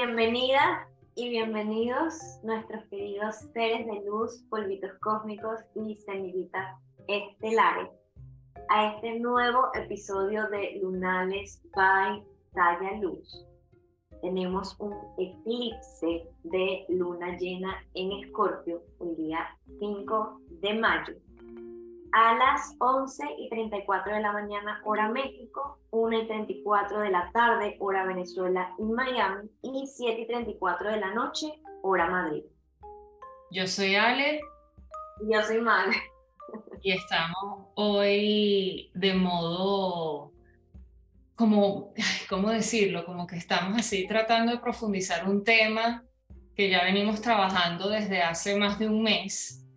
Bienvenidas y bienvenidos nuestros queridos seres de luz, polvitos cósmicos y semillitas estelares a este nuevo episodio de Lunales by Talla Luz. Tenemos un eclipse de luna llena en Escorpio el día 5 de mayo a las 11 y 34 de la mañana, hora México, 1 y 34 de la tarde, hora Venezuela y Miami, y 7 y 34 de la noche, hora Madrid. Yo soy Ale. Y yo soy Male. Y estamos hoy de modo, como, ¿cómo decirlo? Como que estamos así tratando de profundizar un tema que ya venimos trabajando desde hace más de un mes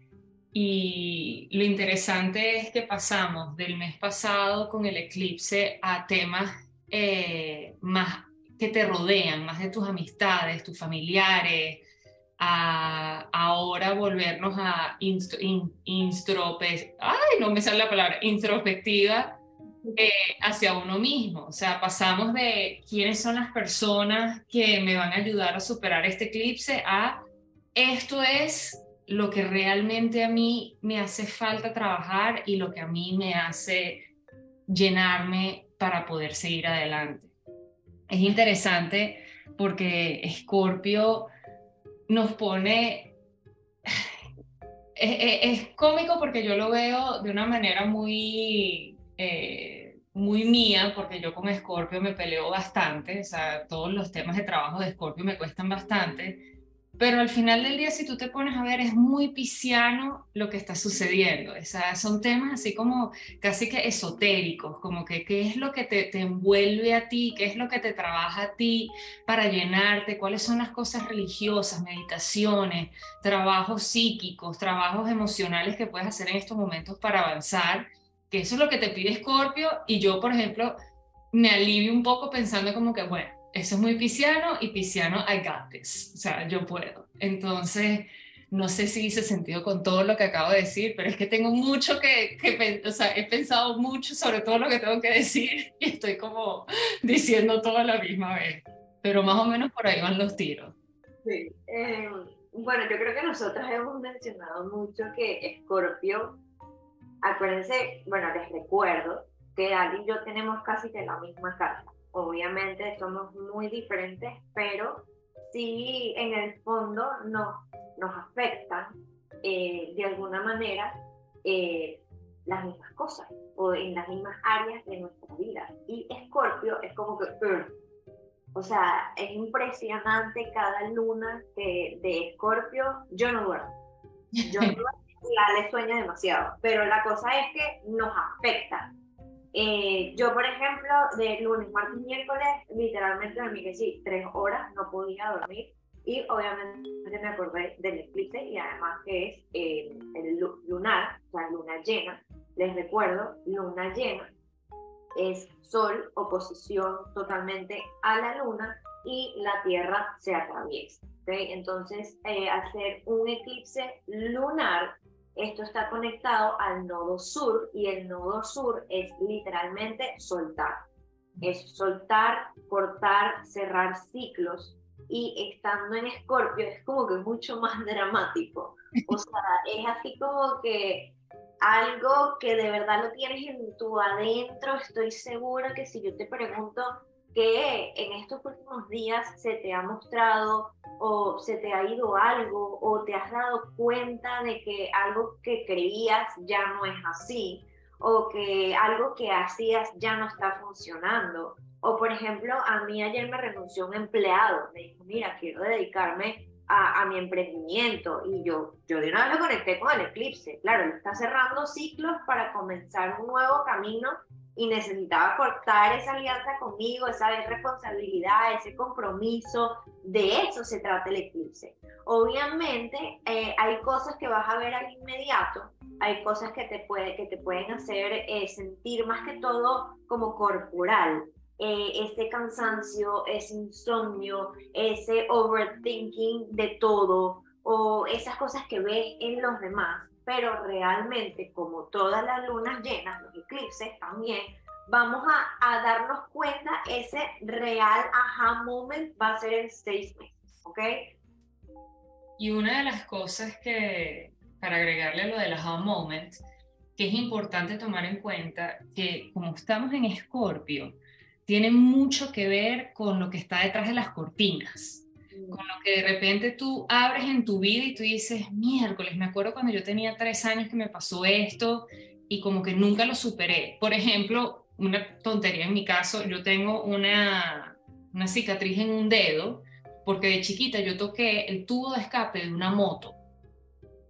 y lo interesante es que pasamos del mes pasado con el eclipse a temas eh, más que te rodean, más de tus amistades, tus familiares, a ahora volvernos a ay, no me sale la palabra, introspectiva eh, hacia uno mismo. O sea, pasamos de quiénes son las personas que me van a ayudar a superar este eclipse a esto es lo que realmente a mí me hace falta trabajar y lo que a mí me hace llenarme para poder seguir adelante. Es interesante porque Scorpio nos pone... Es, cómico porque yo lo veo de una manera muy, eh, muy mía, porque yo con Scorpio me peleo bastante, o sea, todos los temas de trabajo de Scorpio me cuestan bastante, pero al final del día, si tú te pones a ver, es muy pisciano lo que está sucediendo. O sea, son temas así como casi que esotéricos, como que qué es lo que te, envuelve a ti, qué es lo que te trabaja a ti para llenarte, cuáles son las cosas religiosas, meditaciones, trabajos psíquicos, trabajos emocionales que puedes hacer en estos momentos para avanzar, que eso es lo que te pide Scorpio y yo, por ejemplo, me alivio un poco pensando como que, bueno, eso es muy pisciano y pisciano, I got this. O sea, yo puedo. Entonces, no sé si hice sentido con todo lo que acabo de decir, pero es que tengo mucho que, que o sea, he pensado mucho sobre todo lo que tengo que decir y estoy como diciendo todo a la misma vez. Pero más o menos por ahí van los tiros. Sí. Eh, bueno, yo creo que nosotros hemos mencionado mucho que Scorpio, acuérdense, bueno, les recuerdo que Ali y yo tenemos casi que la misma carta obviamente somos muy diferentes, pero sí en el fondo nos, nos afectan eh, de alguna manera eh, las mismas cosas o en las mismas áreas de nuestra vida. Y Escorpio es como que, o sea, es impresionante cada luna de, de Escorpio. Yo no duermo. Yo no duermo, la le sueña demasiado, pero la cosa es que nos afecta eh, yo, por ejemplo, de lunes, martes miércoles, literalmente me que sí, tres horas, no podía dormir. Y obviamente me acordé del eclipse y además que es eh, el lunar, o sea, luna llena. Les recuerdo, luna llena es sol, oposición totalmente a la luna y la Tierra se atraviesa. Entonces, eh, hacer un eclipse lunar esto está conectado al nodo sur y el nodo sur es literalmente soltar. Es soltar, cortar, cerrar ciclos y estando en escorpio es como que mucho más dramático. O sea, es así como que algo que de verdad lo tienes en tu adentro. Estoy segura que si yo te pregunto que en estos últimos días se te ha mostrado o se te ha ido algo o te has dado cuenta de que algo que creías ya no es así o que algo que hacías ya no está funcionando. O por ejemplo, a mí ayer me renunció un empleado, me dijo, mira, quiero dedicarme a, mi emprendimiento y yo, yo de una vez lo conecté con el eclipse. Claro, está cerrando ciclos para comenzar un nuevo camino y necesitaba cortar esa alianza conmigo, esa responsabilidad, ese compromiso. De eso se trata el eclipse. Obviamente eh, hay cosas que vas a ver al inmediato, hay cosas que te, puede, que te pueden hacer eh, sentir más que todo como corporal. Eh, ese cansancio, ese insomnio, ese overthinking de todo o esas cosas que ves en los demás pero realmente como todas las lunas llenas, los eclipses también, vamos a, a darnos cuenta, ese real aha moment va a ser en seis meses, ¿ok? Y una de las cosas que, para agregarle lo del aha moment, que es importante tomar en cuenta que como estamos en Escorpio, tiene mucho que ver con lo que está detrás de las cortinas. Con lo que de repente tú abres en tu vida y tú dices, miércoles, me acuerdo cuando yo tenía tres años que me pasó esto y como que nunca lo superé. Por ejemplo, una tontería en mi caso, yo tengo una, una cicatriz en un dedo porque de chiquita yo toqué el tubo de escape de una moto.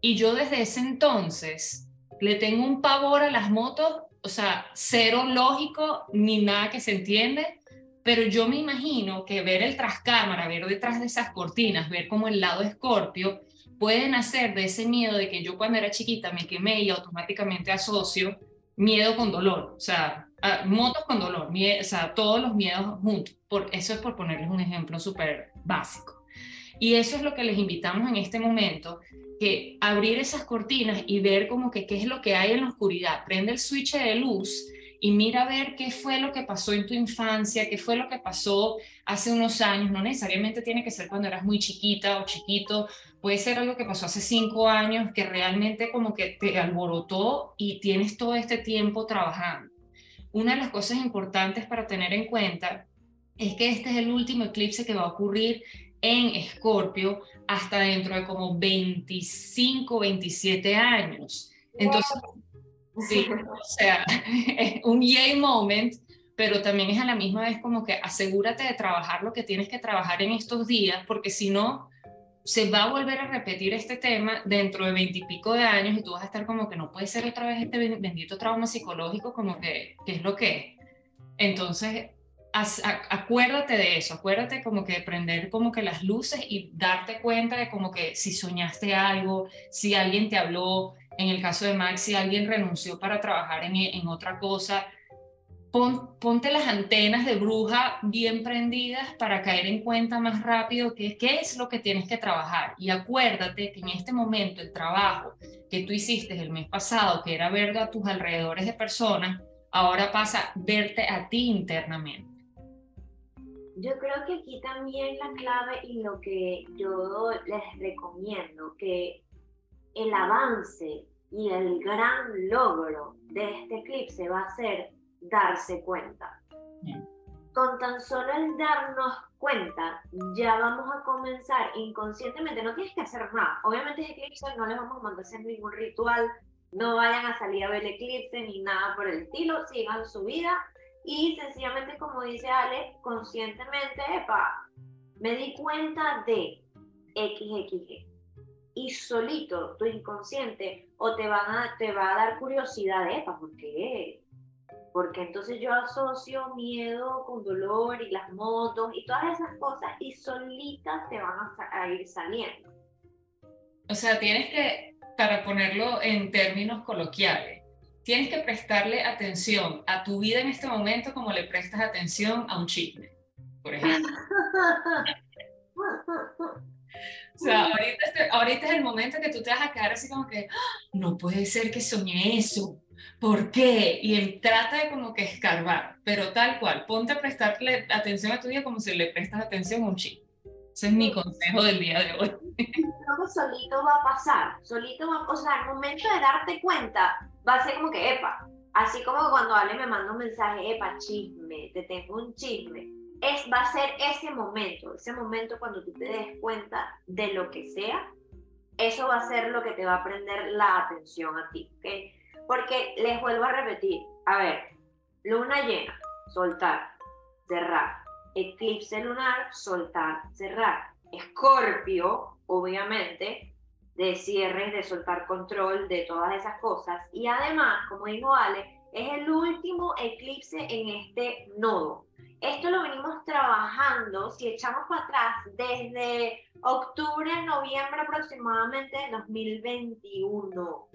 Y yo desde ese entonces le tengo un pavor a las motos, o sea, cero lógico ni nada que se entiende, pero yo me imagino que ver el trascámara, ver detrás de esas cortinas, ver como el lado escorpio, pueden hacer de ese miedo de que yo cuando era chiquita me quemé y automáticamente asocio miedo con dolor, o sea, motos con dolor, o sea, todos los miedos juntos. Por, eso es por ponerles un ejemplo súper básico. Y eso es lo que les invitamos en este momento, que abrir esas cortinas y ver como que qué es lo que hay en la oscuridad. Prende el switch de luz y mira a ver qué fue lo que pasó en tu infancia, qué fue lo que pasó hace unos años. No necesariamente tiene que ser cuando eras muy chiquita o chiquito, puede ser algo que pasó hace cinco años que realmente como que te alborotó y tienes todo este tiempo trabajando. Una de las cosas importantes para tener en cuenta es que este es el último eclipse que va a ocurrir en Escorpio hasta dentro de como 25, 27 años. Entonces, sí, o sea, es un yay moment, pero también es a la misma vez como que asegúrate de trabajar lo que tienes que trabajar en estos días, porque si no, se va a volver a repetir este tema dentro de veintipico de años y tú vas a estar como que no puede ser otra vez este bendito trauma psicológico, como que, ¿qué es lo que es? Entonces, acuérdate de eso, acuérdate como que prender como que las luces y darte cuenta de como que si soñaste algo, si alguien te habló, en el caso de Max, si alguien renunció para trabajar en, en otra cosa, ponte las antenas de bruja bien prendidas para caer en cuenta más rápido qué, es lo que tienes que trabajar. Y acuérdate que en este momento el trabajo que tú hiciste el mes pasado, que era ver a tus alrededores de personas, ahora pasa verte a ti internamente. Yo creo que aquí también la clave y lo que yo les recomiendo, que el avance y el gran logro de este eclipse va a ser darse cuenta. Con tan solo el darnos cuenta, ya vamos a comenzar inconscientemente, no tienes que hacer nada. Obviamente es eclipse, no les vamos a mandar hacer ningún ritual, no vayan a salir a ver el eclipse ni nada por el estilo, sigan su vida y sencillamente, como dice Ale, conscientemente, epa, me di cuenta de XXG. Y solito tu inconsciente o te, van a, te va a dar curiosidad, epa, ¿por qué? Porque entonces yo asocio miedo con dolor y las motos y todas esas cosas y solitas te van a, a ir saliendo. O sea, tienes que, para ponerlo en términos coloquiales, tienes que prestarle atención a tu vida en este momento como le prestas atención a un chisme, por ejemplo. o sea, ahorita, es el momento que tú te vas a quedar así como que, ¡Ah! no puede ser que soñé eso. ¿Por qué? Y trata de como que escarbar, pero tal cual, ponte a prestarle atención a tu vida como si le prestas atención a un chisme. Ese es mi consejo del día de hoy. Que solito va a pasar, solito va, o sea, al momento de darte cuenta, va a ser como que, epa, así como cuando Ale me manda un mensaje, epa, chisme, te tengo un chisme, es, va a ser ese momento, ese momento cuando tú te des cuenta de lo que sea, eso va a ser lo que te va a prender la atención a ti, ¿ok? Porque les vuelvo a repetir, a ver, luna llena, soltar, cerrar, eclipse lunar, soltar, cerrar, escorpio, obviamente, de cierre, de soltar control, de todas esas cosas. Y además, como dijo Ale, es el último eclipse en este nodo. Esto lo venimos trabajando, si echamos para atrás, desde octubre, noviembre aproximadamente de 2021.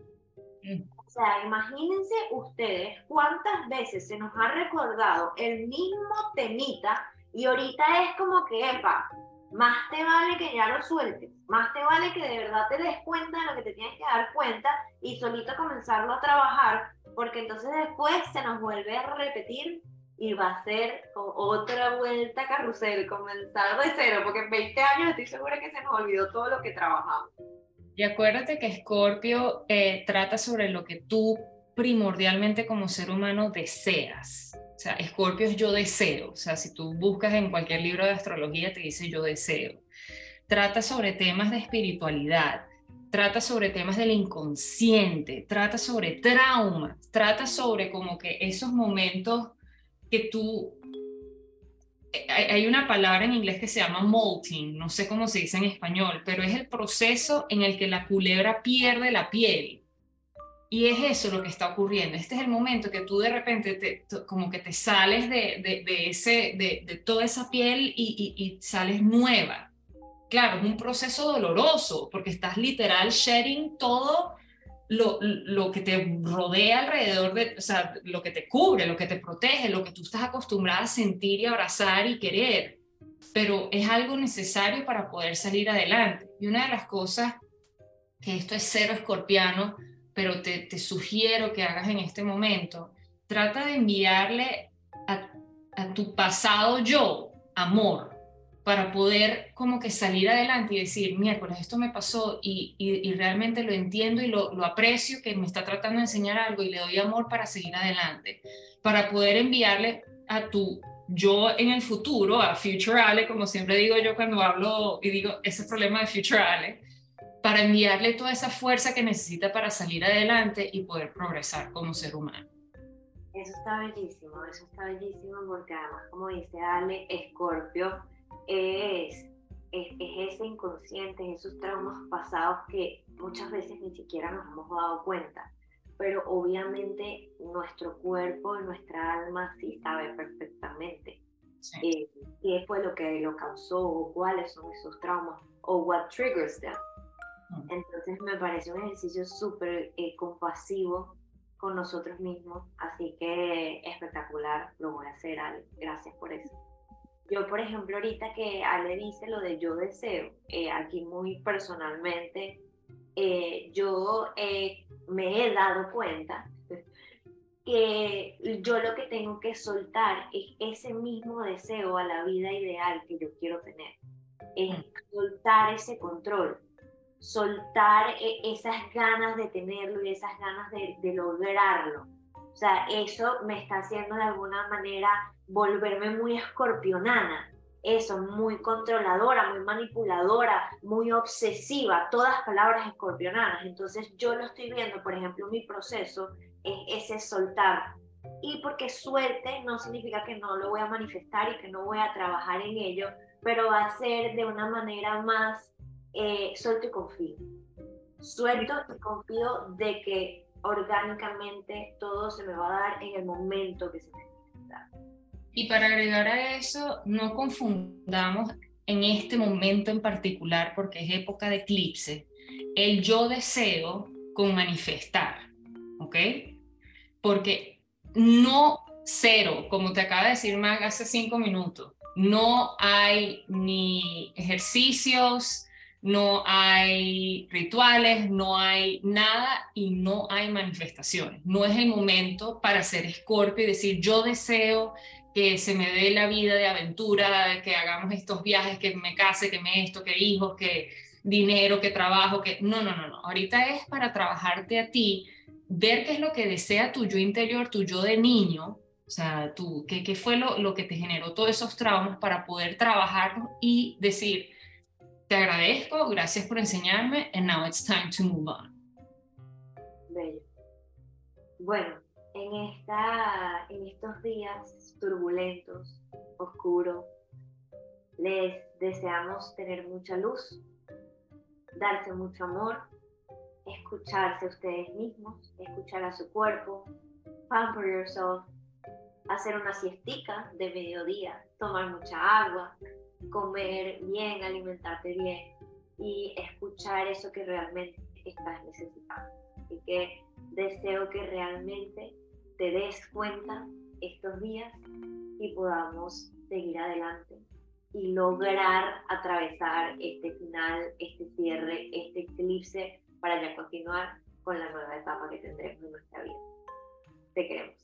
Mm. O sea, imagínense ustedes cuántas veces se nos ha recordado el mismo temita y ahorita es como que, epa, más te vale que ya lo sueltes, más te vale que de verdad te des cuenta de lo que te tienes que dar cuenta y solito comenzarlo a trabajar, porque entonces después se nos vuelve a repetir y va a ser otra vuelta carrusel, comenzar de cero, porque en 20 años estoy segura que se nos olvidó todo lo que trabajamos. Y acuérdate que Scorpio eh, trata sobre lo que tú primordialmente como ser humano deseas. O sea, Scorpio es yo deseo. O sea, si tú buscas en cualquier libro de astrología, te dice yo deseo. Trata sobre temas de espiritualidad, trata sobre temas del inconsciente, trata sobre traumas, trata sobre como que esos momentos que tú... Eh, hay una palabra en inglés que se llama molting, no sé cómo se dice en español, pero es el proceso en el que la culebra pierde la piel. Y es eso lo que está ocurriendo. Este es el momento que tú de repente te, como que te sales de, de, ese, de, toda esa piel y, y, sales nueva. Claro, un proceso doloroso porque estás literal sharing todo lo, lo, que te rodea alrededor de, o sea, lo que te cubre, lo que te protege, lo que tú estás acostumbrada a sentir y abrazar y querer. Pero es algo necesario para poder salir adelante. Y una de las cosas que esto es cero escorpiano, pero te, sugiero que hagas en este momento, trata de enviarle a, a tu pasado yo amor, para poder como que salir adelante y decir, miércoles, esto me pasó y, y, realmente lo entiendo y lo, lo, aprecio, que me está tratando de enseñar algo y le doy amor para seguir adelante, para poder enviarle a tu yo en el futuro, a Future Ale, como siempre digo yo cuando hablo y digo ese problema de Future Ale, para enviarle toda esa fuerza que necesita para salir adelante y poder progresar como ser humano. Eso está bellísimo, eso está bellísimo porque además, como dice Ale, Escorpio es, es, ese inconsciente, esos traumas pasados que muchas veces ni siquiera nos hemos dado cuenta. Pero obviamente nuestro cuerpo, nuestra alma sí sabe perfectamente eh, qué fue lo que lo causó o cuáles son esos traumas o what triggers them. Entonces me parece un ejercicio súper eh, compasivo con nosotros mismos, así que espectacular, lo voy a hacer, Ale. Gracias por eso. Yo, por ejemplo, ahorita que Ale dice lo de yo deseo, eh, aquí muy personalmente, eh, yo eh, me he dado cuenta que yo lo que tengo que soltar es ese mismo deseo a la vida ideal que yo quiero tener. Es soltar ese control, soltar esas ganas de tenerlo y esas ganas de, de lograrlo. O sea, eso me está haciendo de alguna manera volverme muy escorpionana, eso, muy controladora, muy manipuladora, muy obsesiva, todas palabras escorpionanas. Entonces yo lo estoy viendo, por ejemplo, mi proceso es ese soltar. Y porque suelte no significa que no lo voy a manifestar y que no voy a trabajar en ello, pero va a ser de una manera más eh, suelto y confío. Suelto y confío de que orgánicamente todo se me va a dar en el momento que se me y para agregar a eso, no confundamos en este momento en particular, porque es época de eclipse, el yo deseo con manifestar, ¿ok? Porque no cero, como te acaba de decir Mag hace cinco minutos, no hay ni ejercicios, no hay rituales, no hay nada y no hay manifestaciones. No es el momento para ser escorpio y decir yo deseo que se me dé la vida de aventura, que hagamos estos viajes, que me case, que me esto, que hijos, que dinero, que trabajo, que no, no, no, no. Ahorita es para trabajarte a ti, ver qué es lo que desea tu yo interior, tu yo de niño, o sea, tú, qué, fue lo, lo que te generó todos esos traumas para poder trabajarlos y decir, te agradezco, gracias por enseñarme, and now it's time to move on. Bello. Bueno, en, esta, en estos días turbulentos, oscuros, les deseamos tener mucha luz, darse mucho amor, escucharse ustedes mismos, escuchar a su cuerpo, pamper yourself, hacer una siestica de mediodía, tomar mucha agua, comer bien, alimentarte bien y escuchar eso que realmente estás necesitando. Así que deseo que realmente te des cuenta estos días y podamos seguir adelante y lograr atravesar este final, este cierre, este eclipse para ya continuar con la nueva etapa que tendremos en nuestra vida. Te queremos.